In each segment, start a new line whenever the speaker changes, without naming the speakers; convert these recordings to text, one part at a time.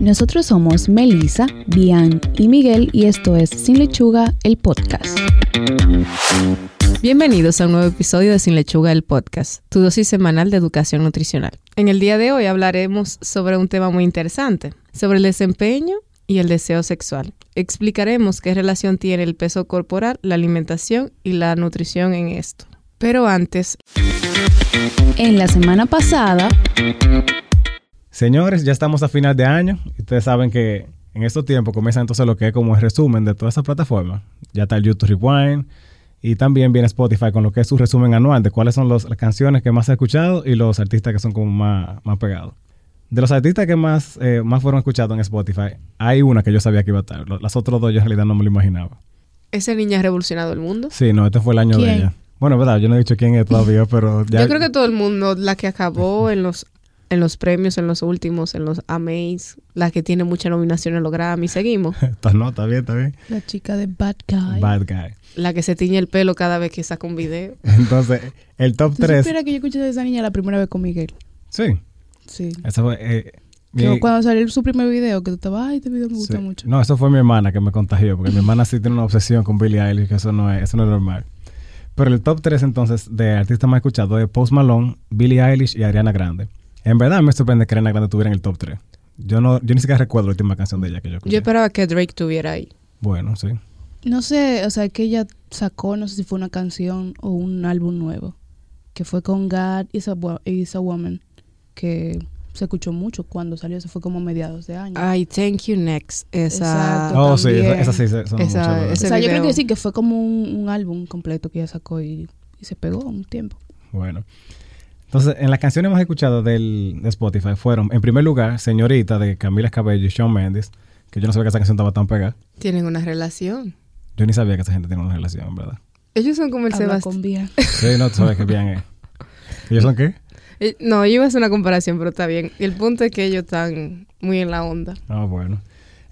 Nosotros somos Melissa, Bian y Miguel y esto es Sin Lechuga, el podcast.
Bienvenidos a un nuevo episodio de Sin Lechuga, el podcast, tu dosis semanal de educación nutricional. En el día de hoy hablaremos sobre un tema muy interesante, sobre el desempeño y el deseo sexual. Explicaremos qué relación tiene el peso corporal, la alimentación y la nutrición en esto. Pero antes...
En la semana pasada...
Señores, ya estamos a final de año. Ustedes saben que en estos tiempos comienza entonces lo que es como el resumen de todas esas plataformas. Ya está el YouTube Rewind y también viene Spotify con lo que es su resumen anual de cuáles son las canciones que más he escuchado y los artistas que son como más, más pegados. De los artistas que más, eh, más fueron escuchados en Spotify, hay una que yo sabía que iba a estar. Las otras dos yo en realidad no me lo imaginaba.
¿Esa niña ha revolucionado el mundo?
Sí, no, este fue el año de ella. Bueno, verdad, yo no he dicho quién es todavía, pero ya...
Yo creo que todo el mundo, la que acabó en los en los premios, en los últimos, en los AMAs, la que tiene muchas nominaciones en los Grammy, seguimos.
no, está bien, está bien.
La chica de Bad Guy.
Bad Guy.
La que se tiñe el pelo cada vez que saca un video.
Entonces, el top 3...
espera que yo escuché de esa niña la primera vez con Miguel.
Sí.
Sí.
Eso fue... Eh,
cuando salió su primer video, que tú estabas, ay, este video me gusta mucho.
No, eso fue mi hermana que me contagió, porque mi hermana sí tiene una obsesión con Billie Eilish, que eso no es, eso no es normal. Pero el top 3 entonces de artistas más escuchados es Post Malone, Billie Eilish y Ariana Grande. En verdad me sorprende que Ariana Grande estuviera en el top 3. Yo no, yo ni siquiera recuerdo la última canción de ella que yo escuché.
Yo esperaba que Drake estuviera ahí.
Bueno, sí.
No sé, o sea, que ella sacó, no sé si fue una canción o un álbum nuevo, que fue con God is a, is a Woman, que se escuchó mucho cuando salió, eso fue como a mediados de año.
Ay, Thank You Next. Esa.
Exacto,
Oh, sí, esa, esa sí son
Esa-
mucho,
o sea, yo creo que sí, que fue como un, un álbum completo que ella sacó y, y se pegó un tiempo.
Bueno. Entonces, en las canciones más escuchadas del, de Spotify fueron, en primer lugar, Señorita de Camila Cabello y Shawn Mendes, que yo no sabía que esa canción estaba tan pegada.
Tienen una relación.
Yo ni sabía que esa gente tiene una relación, en verdad.
Ellos son como el Sebastián.
Sí, no, tú sabes que bien es. ¿Ellos son qué?
Eh, No, yo iba a hacer una comparación, pero está bien. El punto es que ellos están muy en la onda.
Ah, bueno.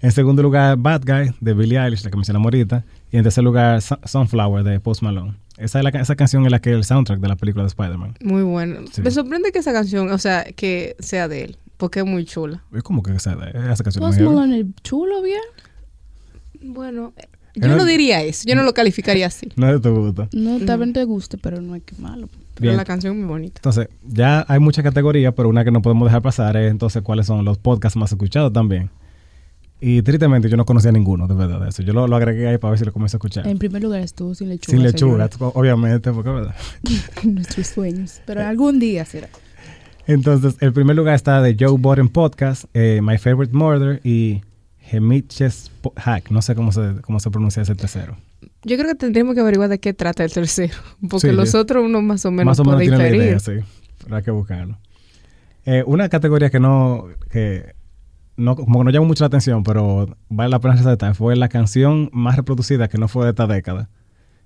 En segundo lugar, Bad Guy de Billie Eilish, la que mencionamos ahorita. Y en tercer lugar, Sun- Sunflower de Post Malone. Esa, es la, esa canción es la que el soundtrack de la película de Spider-Man.
Muy bueno.
Sí.
Me sorprende que esa canción, o sea, que sea de él, porque es muy chula.
Es como que esa, esa canción es
Post. Malone, el chulo, bien.
Bueno,
Era-
yo no diría eso. Yo no lo calificaría así.
No es de tu gusto.
No, tal
No.
vez te guste, pero no es que malo.
Pero
Bien.
la canción es muy bonita.
Entonces, ya hay muchas categorías, pero una que no podemos dejar pasar es entonces cuáles son los podcasts más escuchados también. Y tristemente yo no conocía ninguno, de verdad, de eso. Yo lo, lo agregué ahí para ver si lo comienzo a escuchar.
En primer lugar estuvo sin lechuga.
Sin lechuga, obviamente, porque verdad.
Nuestros sueños. Pero algún día será.
Entonces, el primer lugar está de Joe Budden Podcast, eh, My Favorite Murder y Hemiches Po- Hack. No sé cómo se, cómo se pronuncia ese tercero.
Yo creo que tendríamos que averiguar de qué trata el tercero, porque
Sí,
los otros uno más o menos
Más o menos
puede
tiene la idea, sí. Pero hay que buscarlo. Eh, una categoría que no, que no, como que no llamó mucho la atención, pero vale la pena resaltar, fue la canción más reproducida que no fue de esta década.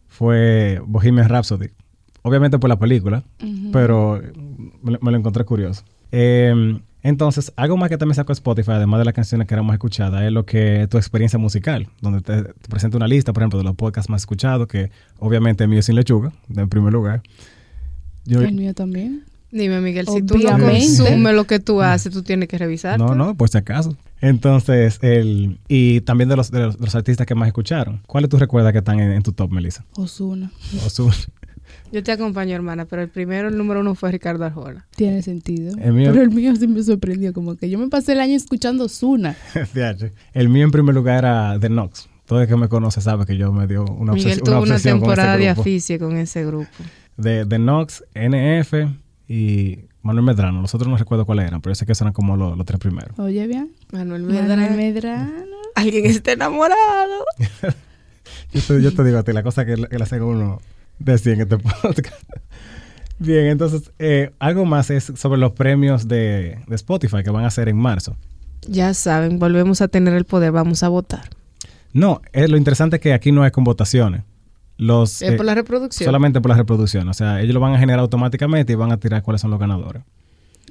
Fue Bohemian Rhapsody. Obviamente por la película, pero me, lo- me lo encontré curioso. Eh, entonces, algo más que también sacó Spotify, además de las canciones que eran más escuchadas, es lo que tu experiencia musical, donde te, te presenta una lista, por ejemplo, de los podcasts más escuchados, que obviamente el mío es Sin Lechuga, en primer lugar. Yo-
El mío también.
Dime, Miguel, si tú no consumes lo que tú haces, tú tienes que revisar.
No, no, por si acaso. Entonces, el, y también de los, de los, de los artistas que más escucharon. ¿Cuáles tú recuerdas que están en, en tu top, Melissa?
Osuna.
Ozuna.
Yo te acompaño, hermana, pero el primero, el número uno fue Ricardo Arjona.
Tiene sentido.
El mío-
Pero el mío sí me sorprendió. Como que yo me pasé el año escuchando Osuna.
El mío en primer lugar era The Knox. Todo el que me conoce sabe que yo me dio una,
Miguel
obsesión,
tuvo una
obsesión con
temporada de
grupo.
aficie con ese grupo.
De The Knox, NF y Manuel Medrano. Los otros no recuerdo cuáles eran, pero yo sé que esos eran como los, los tres primeros.
Oye, bien.
Manuel
Manuel
Medrano.
Medrano.
Alguien está enamorado.
Yo te, yo te digo a ti, la cosa que, que le hacen a uno decía en este podcast. Bien, entonces, eh, algo más es sobre los premios de, de Spotify que van a ser en marzo.
Ya saben, volvemos a tener el poder, vamos a votar.
No, es lo interesante es que aquí no es con votaciones. Los,
Es
eh,
por la reproducción.
solamente por la reproducción. O sea, ellos lo van a generar automáticamente y van a tirar cuáles son los ganadores.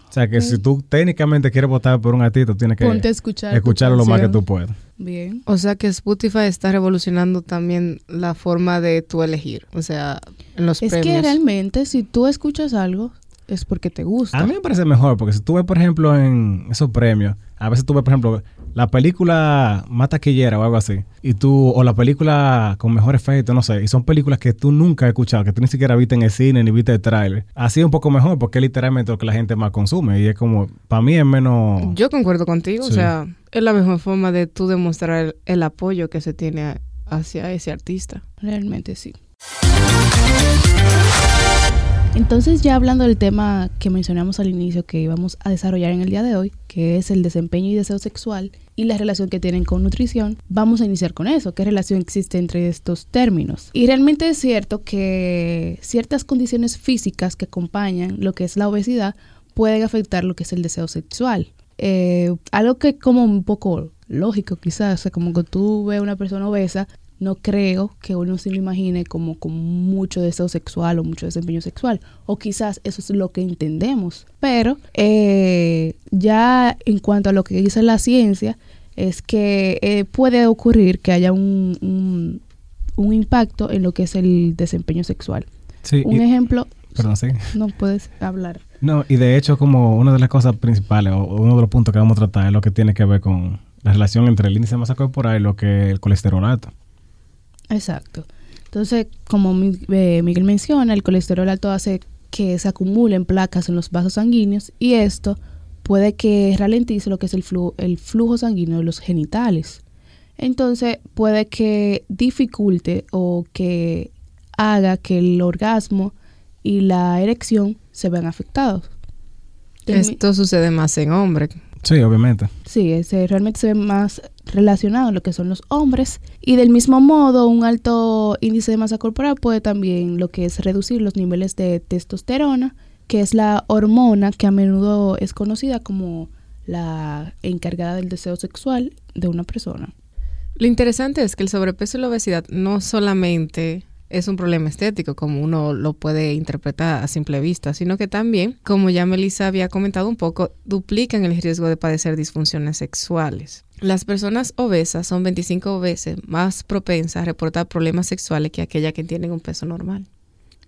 O sea, que si tú técnicamente quieres votar por un artista, tienes que
Ponte a escuchar.
escucharlo lo más que tú puedas.
Bien.
O sea que Spotify está revolucionando también la forma de tú elegir. O sea, en los
Es
premios.
que realmente, si tú escuchas algo, es porque te gusta.
A mí me parece mejor, porque si tú ves, por ejemplo, en esos premios, a veces tú ves, por ejemplo, la película más taquillera o algo así, y tú, o la película con mejor efecto, no sé, y son películas que tú nunca has escuchado, que tú ni siquiera viste en el cine ni viste el tráiler. Así es un poco mejor, porque es literalmente lo que la gente más consume, y es como, para mí es menos...
Yo concuerdo contigo, o sea, es la mejor forma de tú demostrar el, el apoyo que se tiene hacia ese artista.
Realmente sí. Entonces ya hablando del tema que mencionamos al inicio que íbamos a desarrollar en el día de hoy, que es el desempeño y deseo sexual y la relación que tienen con nutrición, vamos a iniciar con eso, qué relación existe entre estos términos. Y realmente es cierto que ciertas condiciones físicas que acompañan lo que es la obesidad pueden afectar lo que es el deseo sexual. Eh, algo que como un poco lógico quizás, o sea, como que tú ves una persona obesa, no creo que uno se lo imagine como con mucho deseo sexual o mucho desempeño sexual. O quizás eso es lo que entendemos. Pero eh, ya en cuanto a lo que dice la ciencia, es que eh, puede ocurrir que haya un, un, un impacto en lo que es el desempeño sexual.
Sí,
Un
y-
ejemplo,
perdón, sí.
no puedes hablar.
No, y de hecho, como una de las cosas principales, o uno de los puntos que vamos a tratar, es lo que tiene que ver con la relación entre el índice de masa corporal y lo que es el colesterol alto.
Exacto. Entonces, como Mi- eh, Miguel menciona, el colesterol alto hace que se acumulen placas en los vasos sanguíneos y esto puede que ralentice lo que es el flujo, el flujo sanguíneo de los genitales. Entonces, puede que dificulte o que haga que el orgasmo y la erección se vean afectados.
Esto sucede más en hombres.
Sí, obviamente.
Sí, ese realmente se ve más relacionado a lo que son los hombres. Y del mismo modo, un alto índice de masa corporal puede también lo que es reducir los niveles de testosterona, que es la hormona que a menudo es conocida como la encargada del deseo sexual de una persona.
Lo interesante es que el sobrepeso y la obesidad no solamente es un problema estético, como uno lo puede interpretar a simple vista, sino que también, como ya Melissa había comentado un poco, duplican el riesgo de padecer disfunciones sexuales. Las personas obesas son 25 veces más propensas a reportar problemas sexuales que aquellas que tienen un peso normal.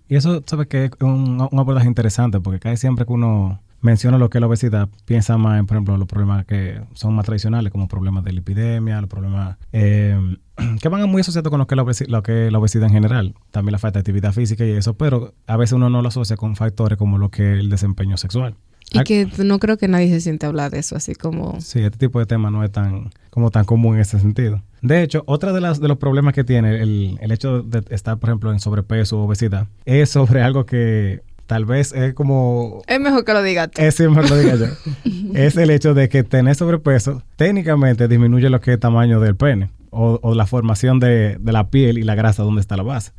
Y eso, ¿sabes que Es un, un abordaje interesante, porque casi siempre que uno menciona lo que es la obesidad, piensa más en, por ejemplo, los problemas que son más tradicionales, como problemas de lipidemia, los problemas eh, que van muy asociados con lo que, es la obesi- lo que es la obesidad en general. También la falta de actividad física y eso, pero a veces uno no lo asocia con factores como lo que es el desempeño sexual.
Y que no creo que nadie se siente a hablar de eso, así como...
Sí, este tipo de temas no es tan como tan común en ese sentido. De hecho, otra de las de los problemas que tiene el, el hecho de estar, por ejemplo, en sobrepeso o obesidad es sobre algo que tal vez es como
Es mejor que lo digas tú.
ese mejor lo diga yo. es el hecho de que tener sobrepeso técnicamente disminuye lo que es el tamaño del pene o, o la formación de, de la piel y la grasa donde está la base.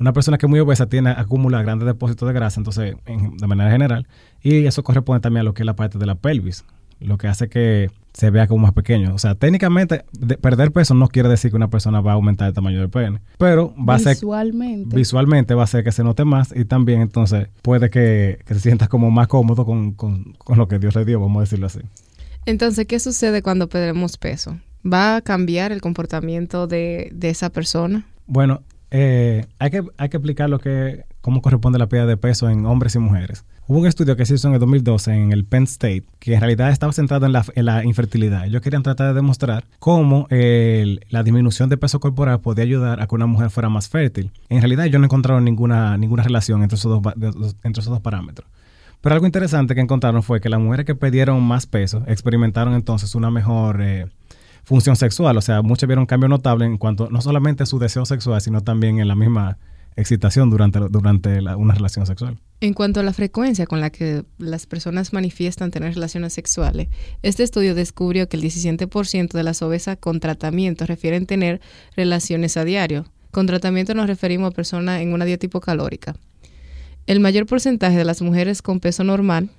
Una persona que es muy obesa tiene acumula grandes depósitos de grasa, entonces, en- de manera general, y eso corresponde también a lo que es la parte de la pelvis, lo que hace que se vea como más pequeño. O sea, técnicamente, de- perder peso no quiere decir que una persona va a aumentar el tamaño del pene, pero va a ser
Visualmente.
visualmente va a hacer que se note más y también entonces puede que, que se sienta como más cómodo con, con- con lo que Dios le dio, vamos a decirlo así.
Entonces, ¿qué sucede cuando perdemos peso? ¿Va a cambiar el comportamiento de, de esa persona?
Bueno, eh, hay, que, hay que explicar lo que, cómo corresponde la pérdida de peso en hombres y mujeres. Hubo un estudio que se hizo en el 2012 en el Penn State que en realidad estaba centrado en la, en la infertilidad. Ellos querían tratar de demostrar cómo la disminución de peso corporal podía ayudar a que una mujer fuera más fértil. En realidad ellos no encontraron ninguna, ninguna relación entre esos, dos- entre esos dos parámetros. Pero algo interesante que encontraron fue que las mujeres que perdieron más peso experimentaron entonces una mejor eh, función sexual. O sea, muchas vieron un cambio notable en cuanto no solamente a su deseo sexual, sino también en la misma excitación durante, durante una relación sexual.
En cuanto a la frecuencia con la que las personas manifiestan tener relaciones sexuales, este estudio descubrió que el 17% de las obesas con tratamiento refieren tener relaciones a diario. Con tratamiento nos referimos a personas en una dieta hipocalórica. El mayor porcentaje de las mujeres con peso normal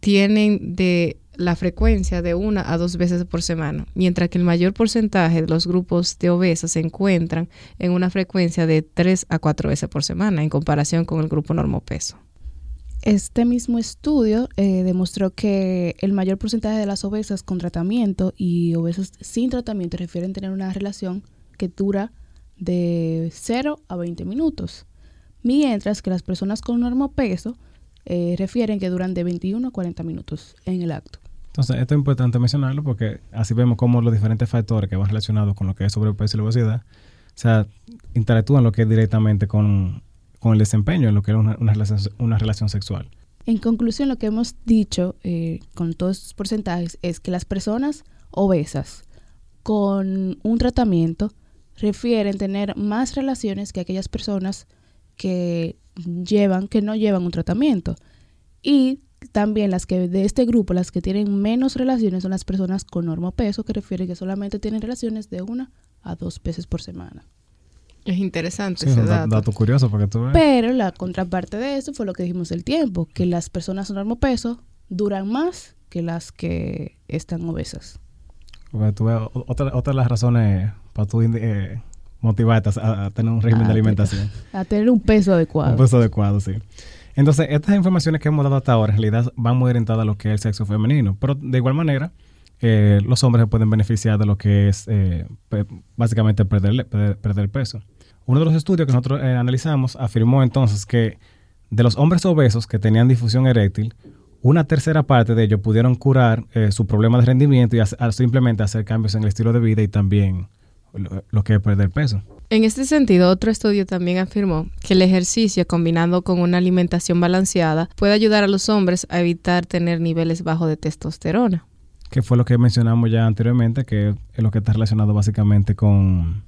tienen de la frecuencia de una a dos veces por semana, mientras que el mayor porcentaje de los grupos de obesas se encuentran en una frecuencia de tres a cuatro veces por semana en comparación con el grupo normopeso.
Este mismo estudio eh, demostró que el mayor porcentaje de las obesas con tratamiento y obesas sin tratamiento refieren tener una relación que dura de 0 a 20 minutos, mientras que las personas con normopeso eh, refieren que duran de 21 a 40 minutos en el acto.
Entonces, esto es importante mencionarlo porque así vemos cómo los diferentes factores que van relacionados con lo que es sobrepeso y la obesidad, o sea, interactúan lo que es directamente con, con el desempeño en lo que es una, una, relación, una relación sexual.
En conclusión, lo que hemos dicho eh, con todos estos porcentajes es que las personas obesas con un tratamiento refieren tener más relaciones que aquellas personas que llevan, que no llevan un tratamiento. Y también las que de este grupo, las que tienen menos relaciones son las personas con normopeso, que refiere que solamente tienen relaciones de una a dos veces por semana.
Es interesante
Sí, es
ese dato.
dato curioso porque tú ves.
Pero la contraparte de eso fue lo que dijimos del tiempo, que las personas con normopeso duran más que las que están obesas.
Porque tú ves, otra, otra de las razones para tú eh, motivarte a, a tener un régimen
Ah,
de alimentación.
A tener un peso adecuado.
Un peso adecuado, sí. Entonces, estas informaciones que hemos dado hasta ahora en realidad van muy orientadas a lo que es el sexo femenino. Pero de igual manera, eh, los hombres se pueden beneficiar de lo que es eh, básicamente perder, perder, peso. Uno de los estudios que nosotros eh, analizamos afirmó entonces que de los hombres obesos que tenían difusión eréctil, una tercera parte de ellos pudieron curar su problema de rendimiento y simplemente hacer cambios en el estilo de vida y también lo, lo que es perder peso.
En este sentido, otro estudio también afirmó que el ejercicio combinado con una alimentación balanceada puede ayudar a los hombres a evitar tener niveles bajos de testosterona.
que fue lo que mencionamos ya anteriormente, que es lo que está relacionado básicamente con...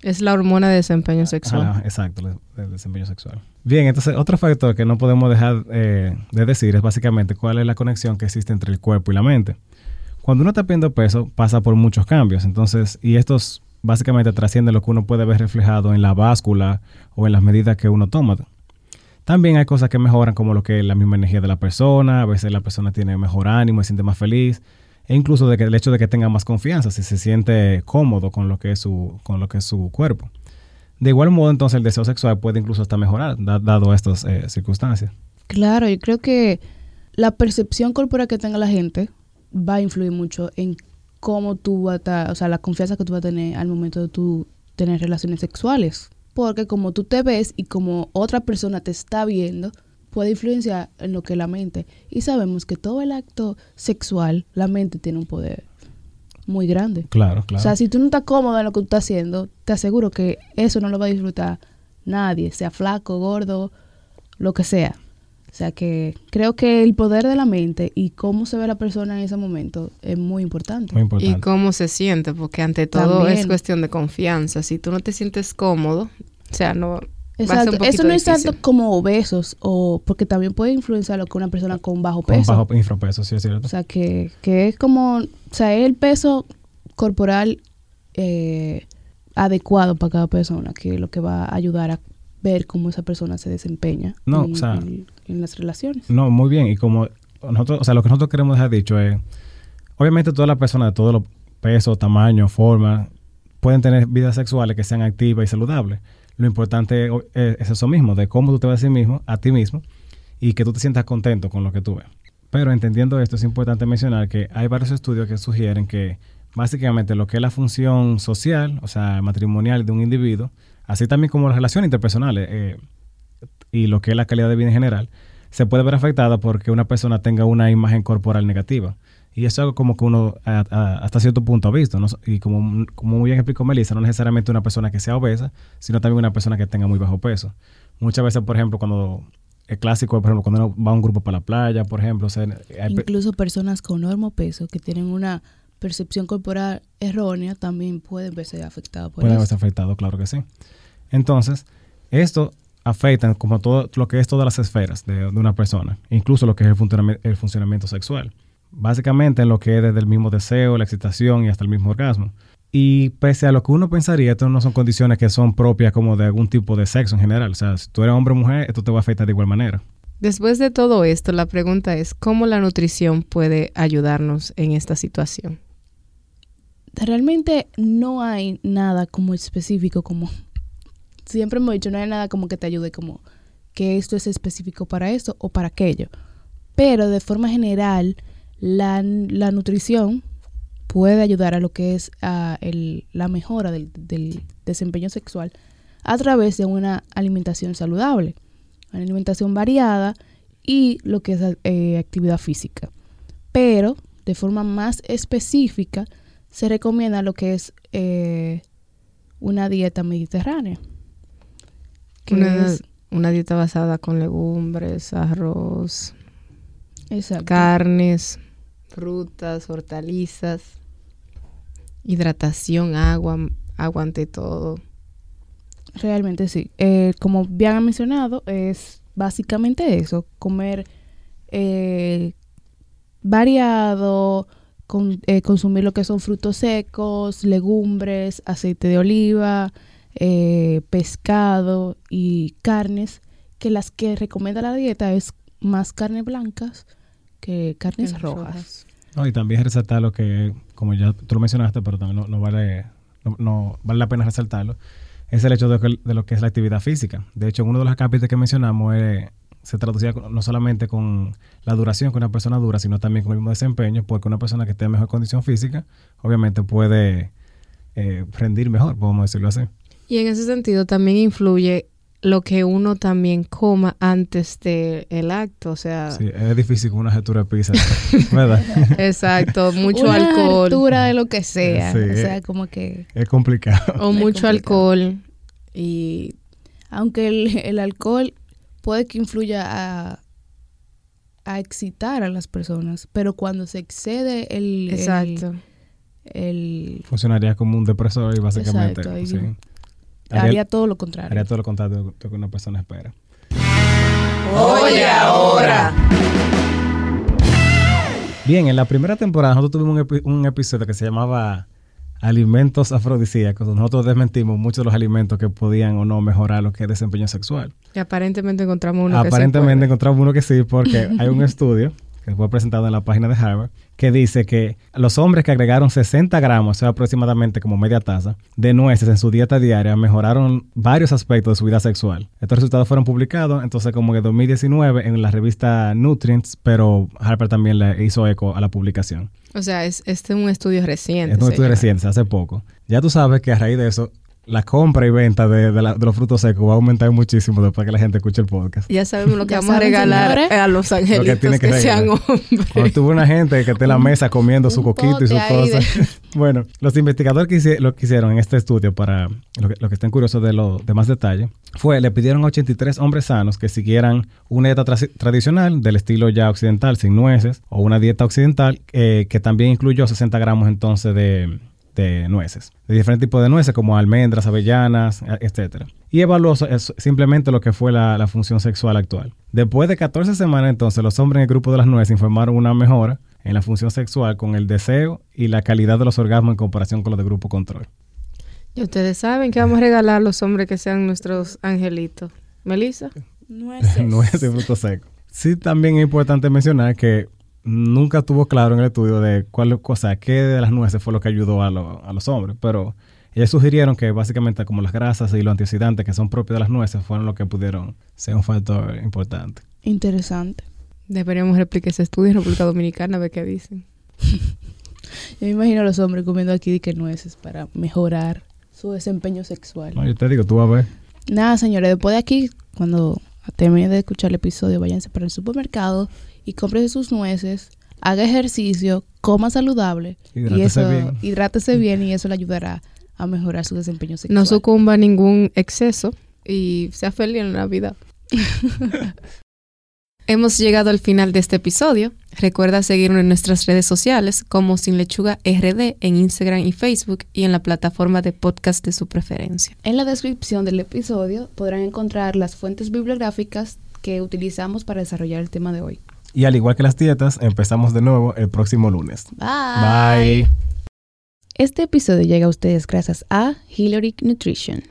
Es la hormona de desempeño sexual.
Ah, exacto, el, el desempeño sexual. Bien, entonces otro factor que no podemos dejar eh, de decir es básicamente cuál es la conexión que existe entre el cuerpo y la mente. Cuando uno está perdiendo peso, pasa por muchos cambios, entonces, y estos básicamente trascienden lo que uno puede ver reflejado en la báscula o en las medidas que uno toma. También hay cosas que mejoran como lo que es la misma energía de la persona, a veces la persona tiene mejor ánimo, se siente más feliz, e incluso de que el hecho de que tenga más confianza, si se siente cómodo con lo que es su, con lo que su cuerpo. De igual modo, entonces el deseo sexual puede incluso hasta mejorar, da- dado estas eh, circunstancias.
Claro, yo creo que la percepción corporal que tenga la gente va a influir mucho en cómo tú vas a, estar- o sea, la confianza que tú vas a tener al momento de tú tener relaciones sexuales. Porque como tú te ves y como otra persona te está viendo, puede influenciar en lo que es la mente. Y sabemos que todo el acto sexual, la mente tiene un poder muy grande.
Claro, claro.
O sea, si tú no estás cómodo en lo que tú estás haciendo, te aseguro que eso no lo va a disfrutar nadie, sea flaco, gordo, lo que sea. O sea que creo que el poder de la mente y cómo se ve la persona en ese momento es muy importante.
Muy
Y
importante.
cómo se siente, porque ante todo
También.
es cuestión de confianza. Si tú no te sientes cómodo, o sea, no
Exacto.
un
Eso no es
difícil.
tanto como obesos o porque también puede influenciar lo que una persona con bajo
Con
peso.
bajo infrapeso, sí es cierto.
O sea que, que es como, o sea, es el peso corporal eh, adecuado para cada persona, que es lo que va a ayudar a ver cómo esa persona se desempeña
No,
en,
o sea-
en- en las relaciones.
No, muy bien. Y como nosotros, o sea, lo que nosotros queremos dejar dicho es, obviamente todas las personas de todos los pesos, tamaños, formas, pueden tener vidas sexuales que sean activas y saludables. Lo importante es, es eso mismo, de cómo tú te ves a ti mismo, a ti mismo, y que tú te sientas contento con lo que tú ves. Pero entendiendo esto, es importante mencionar que hay varios estudios que sugieren que básicamente lo que es la función social, o sea, matrimonial de un individuo, así también como las relaciones interpersonales eh, y lo que es la calidad de vida en general, se puede ver afectada porque una persona tenga una imagen corporal negativa. Y eso es algo como que uno hasta cierto punto ha visto. Y como, como muy bien explicó Melissa, no necesariamente una persona que sea obesa, sino también una persona que tenga muy bajo peso. Muchas veces, por ejemplo, cuando el clásico, por ejemplo, cuando uno va a un grupo para la playa, por ejemplo, o sea, hay
Incluso personas con normo peso que tienen una percepción corporal errónea también pueden verse afectadas por
puede
eso.
haberse afectado, claro que sí. Entonces, esto afecta como todo lo que es todas las esferas de, de una persona, incluso lo que es el, funcionami- el funcionamiento sexual. Básicamente en lo que es desde el mismo deseo, la excitación y hasta el mismo orgasmo. Y pese a lo que uno pensaría, esto no son condiciones que son propias como de algún tipo de sexo en general. O sea, si tú eres hombre o mujer, esto te va a afectar de igual manera.
Después de todo esto, la pregunta es, ¿cómo la nutrición puede ayudarnos en esta situación?
Realmente no hay nada como específico como siempre hemos dicho, no hay nada como que te ayude como que esto es específico para esto o para aquello. Pero de forma general, la, la nutrición puede ayudar a lo que es ah, el- la mejora del, del desempeño sexual a través de una alimentación saludable, una alimentación variada y lo que es eh, actividad física. Pero de forma más específica se recomienda lo que es eh, una dieta mediterránea. que
Una,
es-
una dieta basada con legumbres, arroz,
exacto.
carnes, frutas, hortalizas, hidratación, agua, agua ante todo.
Realmente sí. Eh, como bien han mencionado, es básicamente eso, comer eh, variado, con- eh, consumir lo que son frutos secos, legumbres, aceite de oliva, eh, pescado y carnes, que las que recomienda la dieta es más carnes blancas que carnes rojas.
rojas.
No, y también resaltar lo que, como ya tú lo mencionaste, pero también no, no vale, no, no vale la pena resaltarlo, es el hecho de, que- de lo que es la actividad física. De hecho, uno de los capítulos que mencionamos eh, se traducía no solamente con la duración que una persona dura, sino también con el mismo desempeño, porque una persona que esté en mejor condición física, obviamente puede eh, rendir mejor, podemos decirlo así.
Y en ese sentido también influye lo que uno también coma antes del acto, o sea,
Sí, es difícil con una gestura de pizza, ¿verdad?
exacto, mucho
Una
alcohol
altura de lo que sea.
Sí.
O sea, como que...
es complicado.
o mucho
complicado.
alcohol y
aunque el, el alcohol puede que influya a, a excitar a las personas, pero cuando se excede el, el-
exacto.
el-
Funcionaría como un depresor y básicamente
Exacto, ahí
sí,
haría,
haría,
todo lo contrario.
haría todo lo contrario de lo que una persona espera.
Oye ahora.
Bien, en la primera temporada nosotros tuvimos un, epi- un episodio que se llamaba Alimentos afrodisíacos. Nosotros desmentimos muchos de los alimentos que podían o no mejorar lo que es desempeño sexual.
Y aparentemente encontramos uno que
Aparentemente
se puede.
encontramos uno que sí, porque hay un estudio que fue presentado en la página de Harvard que dice que los hombres que agregaron 60 gramos, o sea, aproximadamente como media taza, de nueces en su dieta diaria mejoraron varios aspectos de su vida sexual. Estos resultados fueron publicados entonces como en 2019 en la revista Nutrients, pero Harvard también le hizo eco a la publicación.
O sea, es, este es un estudio reciente.
Es un estudio
señora.
reciente, hace poco. Ya tú sabes que a raíz de eso, la compra y venta de, de la- de los frutos secos va a aumentar muchísimo después que la gente escuche el podcast.
Ya sabemos lo que vamos a regalar
señores.
a los angelitos
tiene
que,
que
sean hombres.
Cuando tuvo una gente que esté en la mesa comiendo su coquito y sus
de-
cosas. bueno, los investigadores que lo que hicieron en este estudio, para lo que, lo que estén curiosos de, lo, de más detalle, fue le pidieron a 83 hombres sanos que siguieran una dieta tra- tradicional del estilo ya occidental, sin nueces, o una dieta occidental eh, que también incluyó 60 gramos entonces de, de nueces, de diferentes tipos de nueces como almendras, avellanas, e- etcétera. Y evaluó simplemente lo que fue la, la función sexual actual. Después de 14 semanas entonces, los hombres en el grupo de las nueces informaron una mejora en la función sexual con el deseo y la calidad de los orgasmos en comparación con los del grupo control.
Y ustedes saben que vamos a regalar a los hombres que sean nuestros angelitos. Melissa.
Nueces.
nueces y frutos secos. Sí, también es importante mencionar que nunca estuvo claro en el estudio de cuál cosa, qué de las nueces fue lo que ayudó a, lo- a los hombres, pero ellos sugirieron que básicamente como las grasas y los antioxidantes que son propios de las nueces fueron lo que pudieron ser un factor importante.
Interesante.
Deberíamos replicar ese estudio en República Dominicana a ver qué dicen.
Yo me imagino a los hombres comiendo aquí de que nueces para mejorar su desempeño sexual.
No, yo te digo, tú vas a ver.
Nada, señores, después de aquí, cuando termine de escuchar el episodio, váyanse para el supermercado y cómprese sus nueces, haga ejercicio, coma saludable y
Hidrátese
eso,
bien.
hidrátese bien y eso le ayudará a mejorar su desempeño sexual.
No sucumba a ningún exceso y sea feliz en la vida. Hemos llegado al final de este episodio. Recuerda seguirnos en nuestras redes sociales como Sin Lechuga RD en Instagram y Facebook y en la plataforma de podcast de su preferencia.
En la descripción del episodio podrán encontrar las fuentes bibliográficas que utilizamos para desarrollar el tema de hoy.
Y al igual que las dietas, empezamos de nuevo el próximo lunes.
Bye.
Bye.
Este episodio llega a ustedes gracias a Hillary Nutrition.